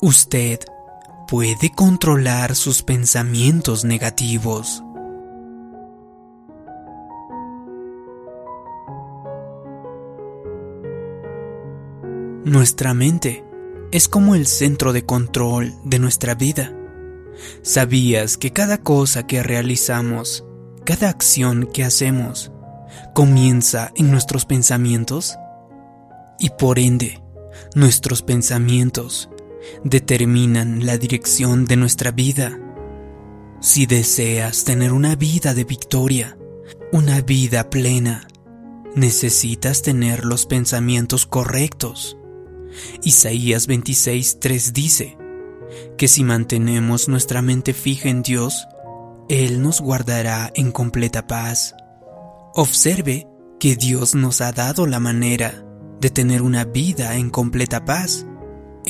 Usted puede controlar sus pensamientos negativos. Nuestra mente es como el centro de control de nuestra vida. ¿Sabías que cada cosa que realizamos, cada acción que hacemos, comienza en nuestros pensamientos? Y por ende, nuestros pensamientos determinan la dirección de nuestra vida. Si deseas tener una vida de victoria, una vida plena, necesitas tener los pensamientos correctos. Isaías 26:3 dice que si mantenemos nuestra mente fija en Dios, Él nos guardará en completa paz. Observe que Dios nos ha dado la manera de tener una vida en completa paz.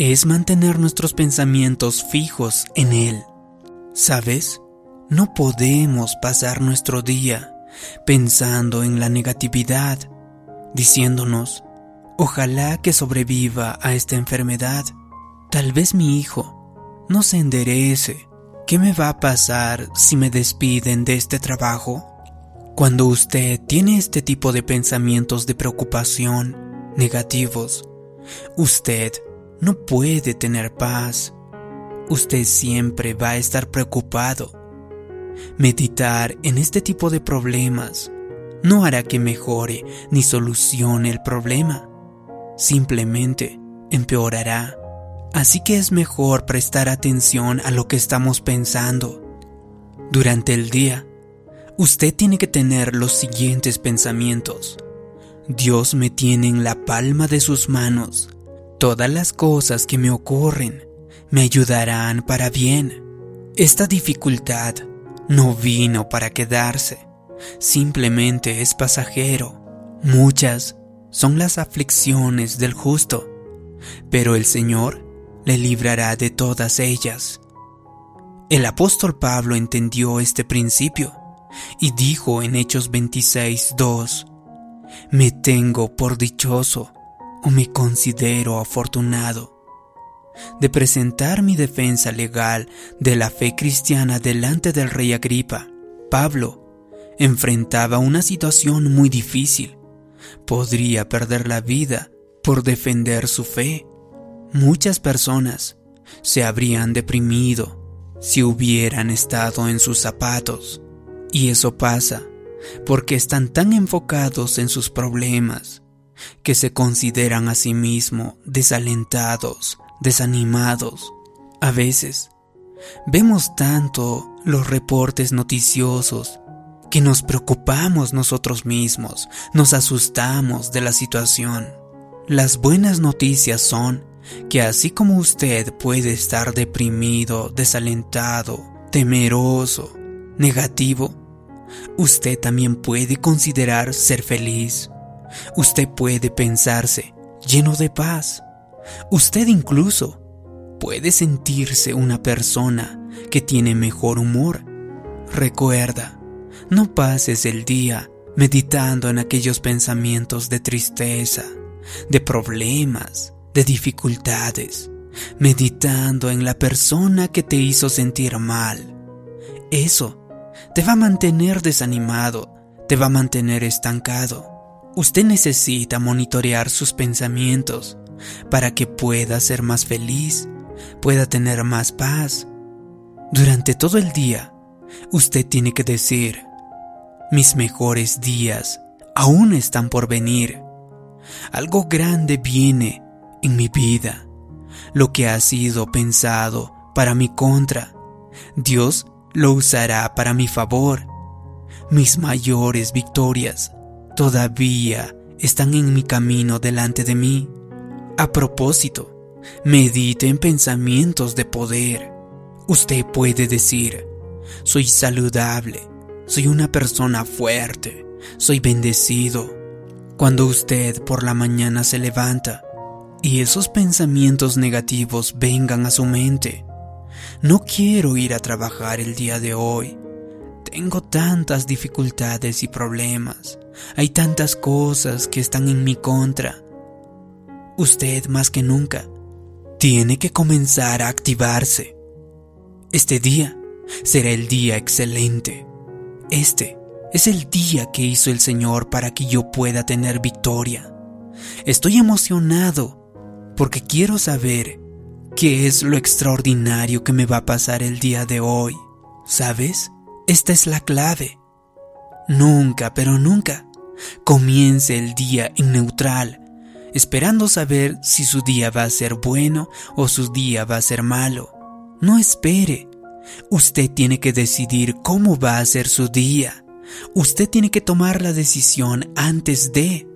Es mantener nuestros pensamientos fijos en Él. ¿Sabes? No podemos pasar nuestro día pensando en la negatividad, diciéndonos, Ojalá que sobreviva a esta enfermedad. Tal vez mi hijo no se enderece. ¿Qué me va a pasar si me despiden de este trabajo? Cuando usted tiene este tipo de pensamientos de preocupación negativos, usted no puede tener paz. Usted siempre va a estar preocupado. Meditar en este tipo de problemas no hará que mejore ni solucione el problema simplemente empeorará. Así que es mejor prestar atención a lo que estamos pensando. Durante el día, usted tiene que tener los siguientes pensamientos. Dios me tiene en la palma de sus manos. Todas las cosas que me ocurren me ayudarán para bien. Esta dificultad no vino para quedarse, simplemente es pasajero. Muchas son las aflicciones del justo, pero el Señor le librará de todas ellas. El apóstol Pablo entendió este principio y dijo en Hechos 26:2, Me tengo por dichoso o me considero afortunado de presentar mi defensa legal de la fe cristiana delante del rey Agripa. Pablo enfrentaba una situación muy difícil podría perder la vida por defender su fe. Muchas personas se habrían deprimido si hubieran estado en sus zapatos. Y eso pasa porque están tan enfocados en sus problemas que se consideran a sí mismos desalentados, desanimados. A veces vemos tanto los reportes noticiosos que nos preocupamos nosotros mismos, nos asustamos de la situación. Las buenas noticias son que así como usted puede estar deprimido, desalentado, temeroso, negativo, usted también puede considerar ser feliz. Usted puede pensarse lleno de paz. Usted incluso puede sentirse una persona que tiene mejor humor. Recuerda, no pases el día meditando en aquellos pensamientos de tristeza, de problemas, de dificultades, meditando en la persona que te hizo sentir mal. Eso te va a mantener desanimado, te va a mantener estancado. Usted necesita monitorear sus pensamientos para que pueda ser más feliz, pueda tener más paz. Durante todo el día, usted tiene que decir, mis mejores días aún están por venir. Algo grande viene en mi vida. Lo que ha sido pensado para mi contra, Dios lo usará para mi favor. Mis mayores victorias todavía están en mi camino delante de mí. A propósito, medite en pensamientos de poder. Usted puede decir, soy saludable, soy una persona fuerte, soy bendecido. Cuando usted por la mañana se levanta y esos pensamientos negativos vengan a su mente, no quiero ir a trabajar el día de hoy. Tengo tantas dificultades y problemas. Hay tantas cosas que están en mi contra. Usted más que nunca tiene que comenzar a activarse. Este día será el día excelente. Este es el día que hizo el Señor para que yo pueda tener victoria. Estoy emocionado porque quiero saber qué es lo extraordinario que me va a pasar el día de hoy. ¿Sabes? Esta es la clave. Nunca, pero nunca, comience el día en neutral, esperando saber si su día va a ser bueno o su día va a ser malo. No espere. Usted tiene que decidir cómo va a ser su día. Usted tiene que tomar la decisión antes de.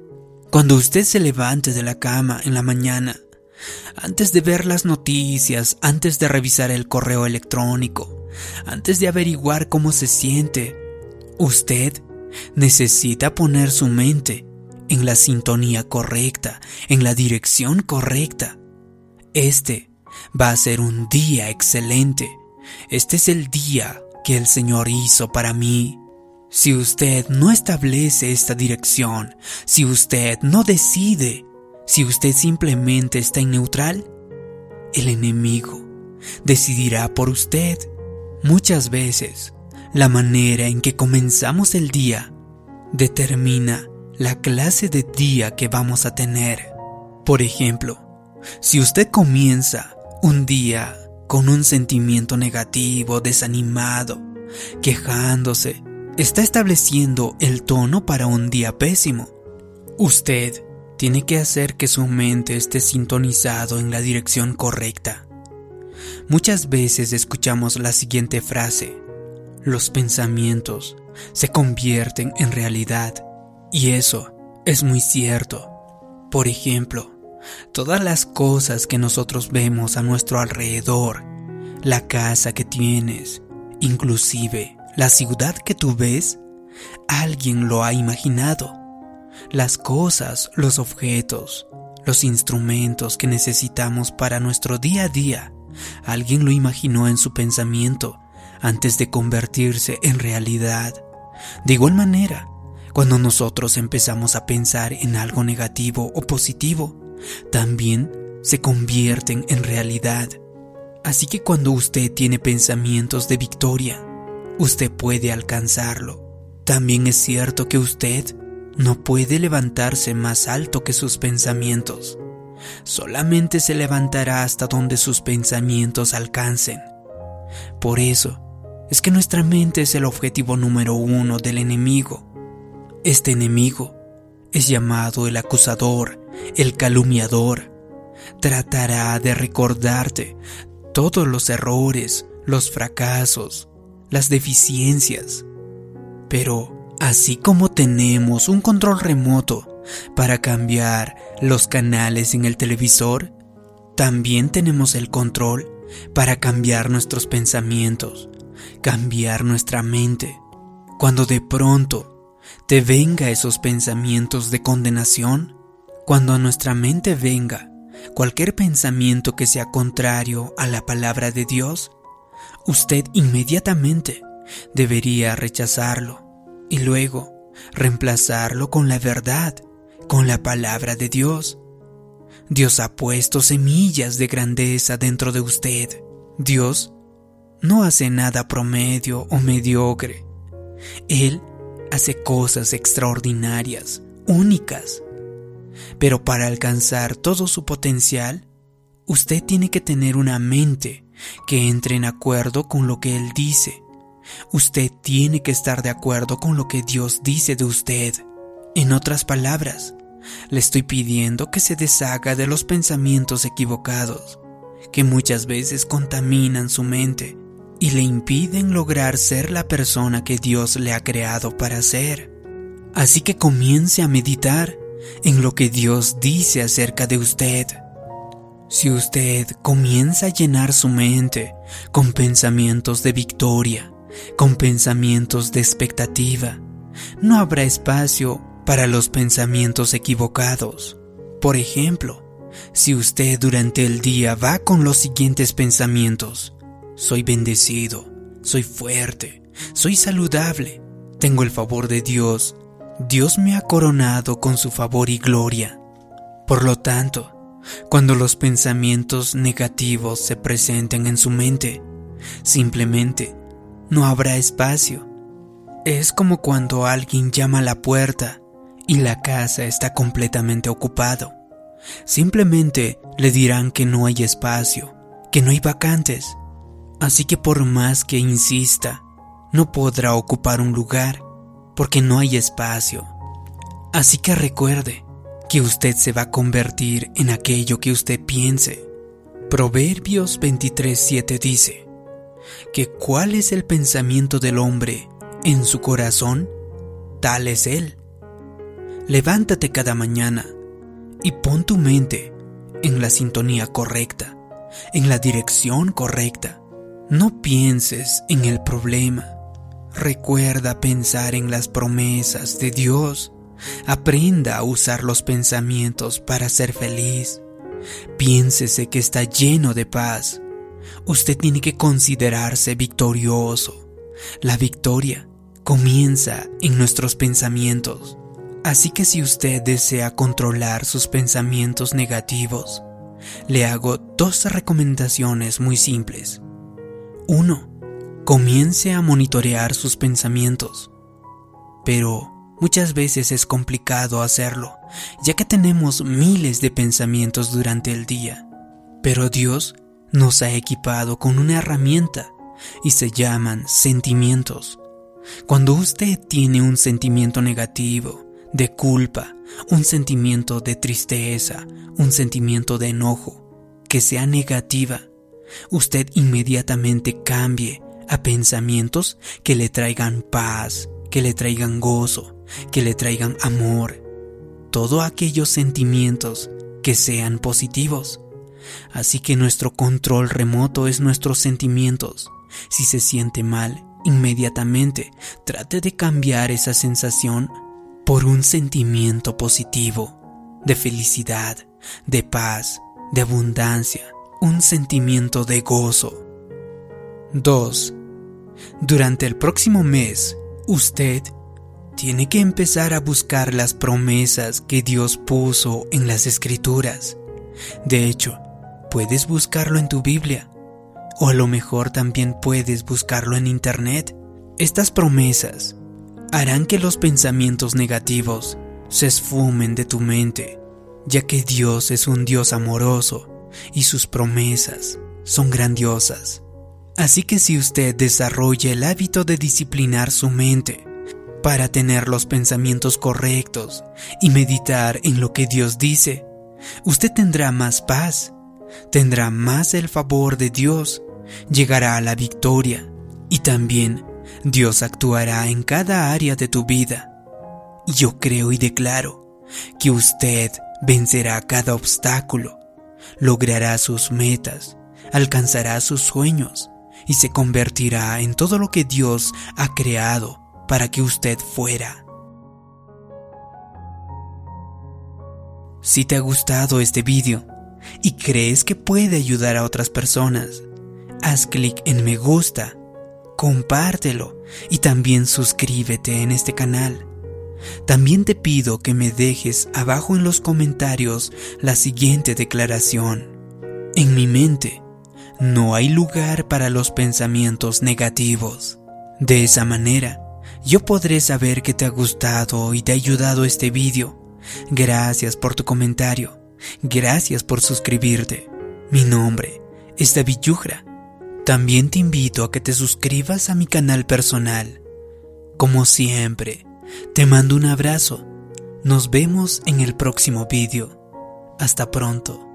Cuando usted se levante de la cama en la mañana, antes de ver las noticias, antes de revisar el correo electrónico, antes de averiguar cómo se siente, usted necesita poner su mente en la sintonía correcta, en la dirección correcta. Este va a ser un día excelente. Este es el día que el Señor hizo para mí. Si usted no establece esta dirección, si usted no decide, si usted simplemente está en neutral, el enemigo decidirá por usted. Muchas veces, la manera en que comenzamos el día determina la clase de día que vamos a tener. Por ejemplo, si usted comienza un día con un sentimiento negativo, desanimado, quejándose, está estableciendo el tono para un día pésimo. Usted tiene que hacer que su mente esté sintonizado en la dirección correcta. Muchas veces escuchamos la siguiente frase, los pensamientos se convierten en realidad, y eso es muy cierto. Por ejemplo, todas las cosas que nosotros vemos a nuestro alrededor, la casa que tienes, inclusive la ciudad que tú ves, alguien lo ha imaginado. Las cosas, los objetos, los instrumentos que necesitamos para nuestro día a día, alguien lo imaginó en su pensamiento antes de convertirse en realidad. De igual manera, cuando nosotros empezamos a pensar en algo negativo o positivo, también se convierten en realidad. Así que cuando usted tiene pensamientos de victoria, usted puede alcanzarlo. También es cierto que usted no puede levantarse más alto que sus pensamientos. Solamente se levantará hasta donde sus pensamientos alcancen. Por eso, es que nuestra mente es el objetivo número uno del enemigo. Este enemigo es llamado el acusador, el calumniador. Tratará de recordarte todos los errores, los fracasos, las deficiencias. Pero así como tenemos un control remoto para cambiar los canales en el televisor, también tenemos el control para cambiar nuestros pensamientos, cambiar nuestra mente. Cuando de pronto te venga esos pensamientos de condenación, cuando a nuestra mente venga cualquier pensamiento que sea contrario a la palabra de Dios, usted inmediatamente debería rechazarlo y luego reemplazarlo con la verdad, con la palabra de Dios. Dios ha puesto semillas de grandeza dentro de usted. Dios no hace nada promedio o mediocre. Él hace cosas extraordinarias, únicas. Pero para alcanzar todo su potencial, usted tiene que tener una mente que entre en acuerdo con lo que Él dice. Usted tiene que estar de acuerdo con lo que Dios dice de usted. En otras palabras, le estoy pidiendo que se deshaga de los pensamientos equivocados, que muchas veces contaminan su mente y le impiden lograr ser la persona que Dios le ha creado para ser. Así que comience a meditar en lo que Dios dice acerca de usted. Si usted comienza a llenar su mente con pensamientos de victoria, con pensamientos de expectativa, no habrá espacio para los pensamientos equivocados. Por ejemplo, si usted durante el día va con los siguientes pensamientos, soy bendecido, soy fuerte, soy saludable, tengo el favor de Dios, Dios me ha coronado con su favor y gloria. Por lo tanto, cuando los pensamientos negativos se presenten en su mente. Simplemente no habrá espacio. Es como cuando alguien llama a la puerta y la casa está completamente ocupado. Simplemente le dirán que no hay espacio, que no hay vacantes. Así que por más que insista, no podrá ocupar un lugar porque no hay espacio. Así que recuerde que usted se va a convertir en aquello que usted piense. Proverbios 23:7 dice que cuál es el pensamiento del hombre en su corazón, tal es él. Levántate cada mañana y pon tu mente en la sintonía correcta, en la dirección correcta. No pienses en el problema. Recuerda pensar en las promesas de Dios. Aprenda a usar los pensamientos para ser feliz. Piénsese que está lleno de paz. Usted tiene que considerarse victorioso. La victoria comienza en nuestros pensamientos. Así que si usted desea controlar sus pensamientos negativos, le hago dos recomendaciones muy simples. 1. Comience a monitorear sus pensamientos. Pero muchas veces es complicado hacerlo, ya que tenemos miles de pensamientos durante el día. Pero Dios nos ha equipado con una herramienta y se llaman sentimientos. Cuando usted tiene un sentimiento negativo, de culpa, un sentimiento de tristeza, un sentimiento de enojo, que sea negativa, usted inmediatamente cambie a pensamientos que le traigan paz, que le traigan gozo, que le traigan amor, todos aquellos sentimientos que sean positivos. Así que nuestro control remoto es nuestros sentimientos. Si se siente mal, inmediatamente trate de cambiar esa sensación por un sentimiento positivo, de felicidad, de paz, de abundancia, un sentimiento de gozo. 2. Durante el próximo mes, usted tiene que empezar a buscar las promesas que Dios puso en las escrituras. De hecho, puedes buscarlo en tu Biblia, o a lo mejor también puedes buscarlo en Internet. Estas promesas harán que los pensamientos negativos se esfumen de tu mente, ya que Dios es un Dios amoroso y sus promesas son grandiosas. Así que si usted desarrolla el hábito de disciplinar su mente para tener los pensamientos correctos y meditar en lo que Dios dice, usted tendrá más paz, tendrá más el favor de Dios, llegará a la victoria y también Dios actuará en cada área de tu vida. Y yo creo y declaro que usted vencerá cada obstáculo, logrará sus metas, alcanzará sus sueños y se convertirá en todo lo que Dios ha creado para que usted fuera. Si te ha gustado este vídeo y crees que puede ayudar a otras personas, haz clic en me gusta compártelo y también suscríbete en este canal. También te pido que me dejes abajo en los comentarios la siguiente declaración. En mi mente no hay lugar para los pensamientos negativos. De esa manera, yo podré saber que te ha gustado y te ha ayudado este vídeo. Gracias por tu comentario. Gracias por suscribirte. Mi nombre es David Yugra también te invito a que te suscribas a mi canal personal. Como siempre, te mando un abrazo. Nos vemos en el próximo vídeo. Hasta pronto.